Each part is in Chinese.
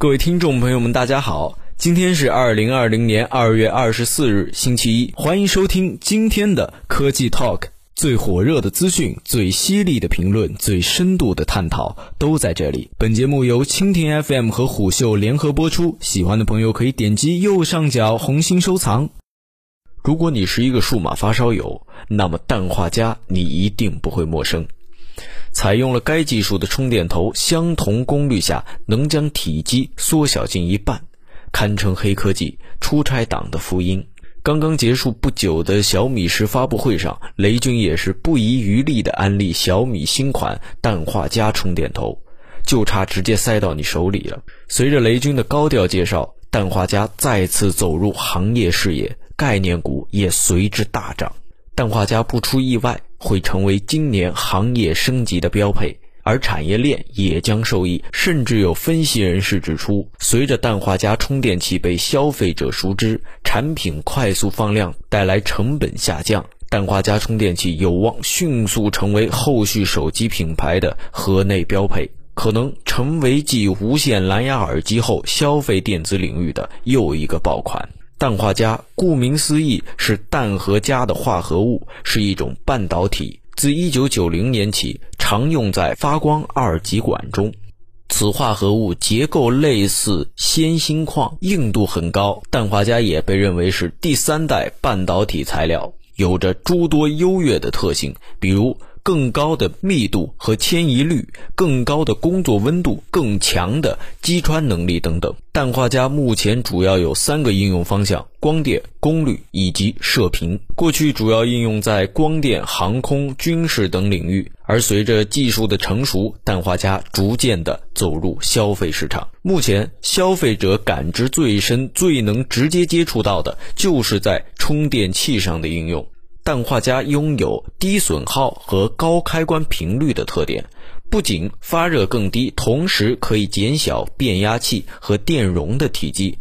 各位听众朋友们，大家好，今天是二零二零年二月二十四日，星期一，欢迎收听今天的科技 Talk，最火热的资讯、最犀利的评论、最深度的探讨都在这里。本节目由蜻蜓 FM 和虎嗅联合播出，喜欢的朋友可以点击右上角红心收藏。如果你是一个数码发烧友，那么氮化镓你一定不会陌生。采用了该技术的充电头，相同功率下能将体积缩小近一半，堪称黑科技出差党的福音。刚刚结束不久的小米十发布会上，雷军也是不遗余力地安利小米新款氮化镓充电头，就差直接塞到你手里了。随着雷军的高调介绍，氮化镓再次走入行业视野，概念股也随之大涨。氮化镓不出意外会成为今年行业升级的标配，而产业链也将受益。甚至有分析人士指出，随着氮化镓充电器被消费者熟知，产品快速放量带来成本下降，氮化镓充电器有望迅速成为后续手机品牌的核内标配，可能成为继无线蓝牙耳机后消费电子领域的又一个爆款。氮化镓顾名思义是氮和镓的化合物，是一种半导体。自1990年起，常用在发光二极管中。此化合物结构类似铅锌矿，硬度很高。氮化镓也被认为是第三代半导体材料，有着诸多优越的特性，比如。更高的密度和迁移率，更高的工作温度，更强的击穿能力等等。氮化镓目前主要有三个应用方向：光电、功率以及射频。过去主要应用在光电、航空、军事等领域，而随着技术的成熟，氮化镓逐渐的走入消费市场。目前，消费者感知最深、最能直接接触到的，就是在充电器上的应用。氮化镓拥有低损耗和高开关频率的特点，不仅发热更低，同时可以减小变压器和电容的体积。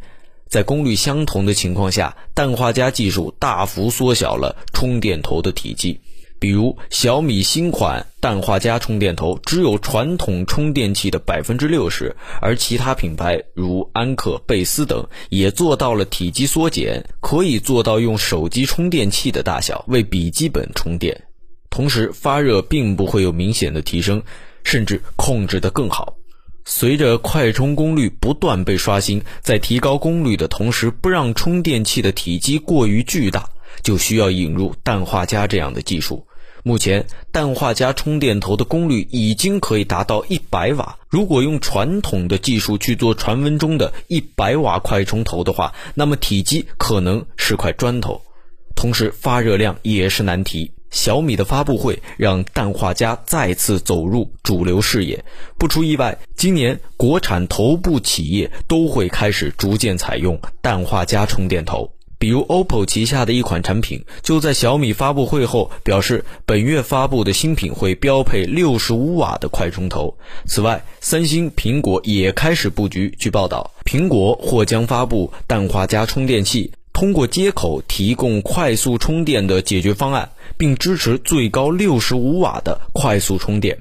在功率相同的情况下，氮化镓技术大幅缩小了充电头的体积。比如小米新款氮化镓充电头只有传统充电器的百分之六十，而其他品牌如安克、贝斯等也做到了体积缩减，可以做到用手机充电器的大小为笔记本充电，同时发热并不会有明显的提升，甚至控制得更好。随着快充功率不断被刷新，在提高功率的同时，不让充电器的体积过于巨大。就需要引入氮化镓这样的技术。目前，氮化镓充电头的功率已经可以达到一百瓦。如果用传统的技术去做传闻中的一百瓦快充头的话，那么体积可能是块砖头，同时发热量也是难题。小米的发布会让氮化镓再次走入主流视野。不出意外，今年国产头部企业都会开始逐渐采用氮化镓充电头。比如，OPPO 旗下的一款产品就在小米发布会后表示，本月发布的新品会标配六十五瓦的快充头。此外，三星、苹果也开始布局。据报道，苹果或将发布氮化镓充电器，通过接口提供快速充电的解决方案，并支持最高六十五瓦的快速充电。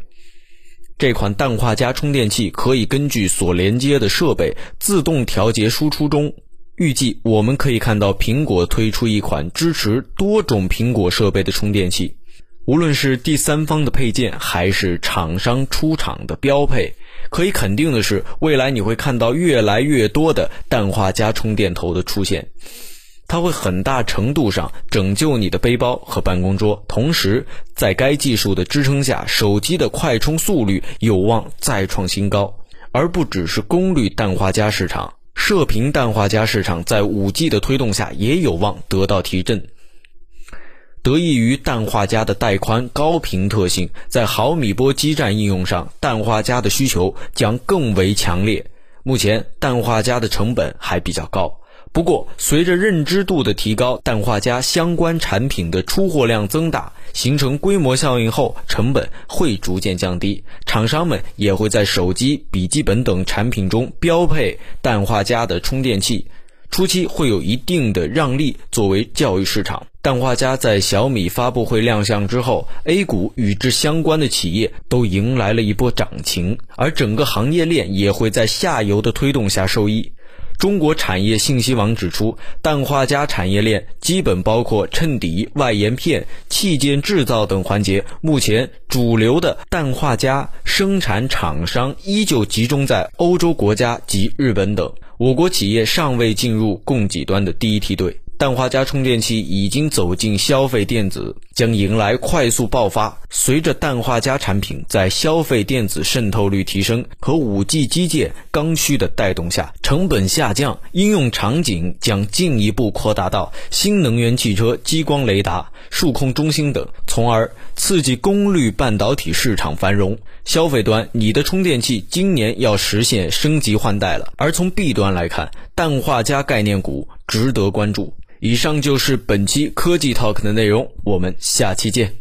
这款氮化镓充电器可以根据所连接的设备自动调节输出中。预计我们可以看到苹果推出一款支持多种苹果设备的充电器，无论是第三方的配件还是厂商出厂的标配，可以肯定的是，未来你会看到越来越多的氮化镓充电头的出现，它会很大程度上拯救你的背包和办公桌。同时，在该技术的支撑下，手机的快充速率有望再创新高，而不只是功率氮化镓市场。射频氮化镓市场在 5G 的推动下也有望得到提振。得益于氮化镓的带宽、高频特性，在毫米波基站应用上，氮化镓的需求将更为强烈。目前，氮化镓的成本还比较高。不过，随着认知度的提高，氮化镓相关产品的出货量增大，形成规模效应后，成本会逐渐降低。厂商们也会在手机、笔记本等产品中标配氮化镓的充电器。初期会有一定的让利作为教育市场。氮化镓在小米发布会亮相之后，A 股与之相关的企业都迎来了一波涨情，而整个行业链也会在下游的推动下受益。中国产业信息网指出，氮化镓产业链基本包括衬底、外延片、器件制造等环节。目前，主流的氮化镓生产厂商依旧集中在欧洲国家及日本等，我国企业尚未进入供给端的第一梯队。氮化镓充电器已经走进消费电子，将迎来快速爆发。随着氮化镓产品在消费电子渗透率提升和 5G 基建刚需的带动下，成本下降，应用场景将进一步扩大到新能源汽车、激光雷达、数控中心等，从而刺激功率半导体市场繁荣。消费端，你的充电器今年要实现升级换代了。而从 B 端来看，氮化镓概念股值得关注。以上就是本期科技 Talk 的内容，我们下期见。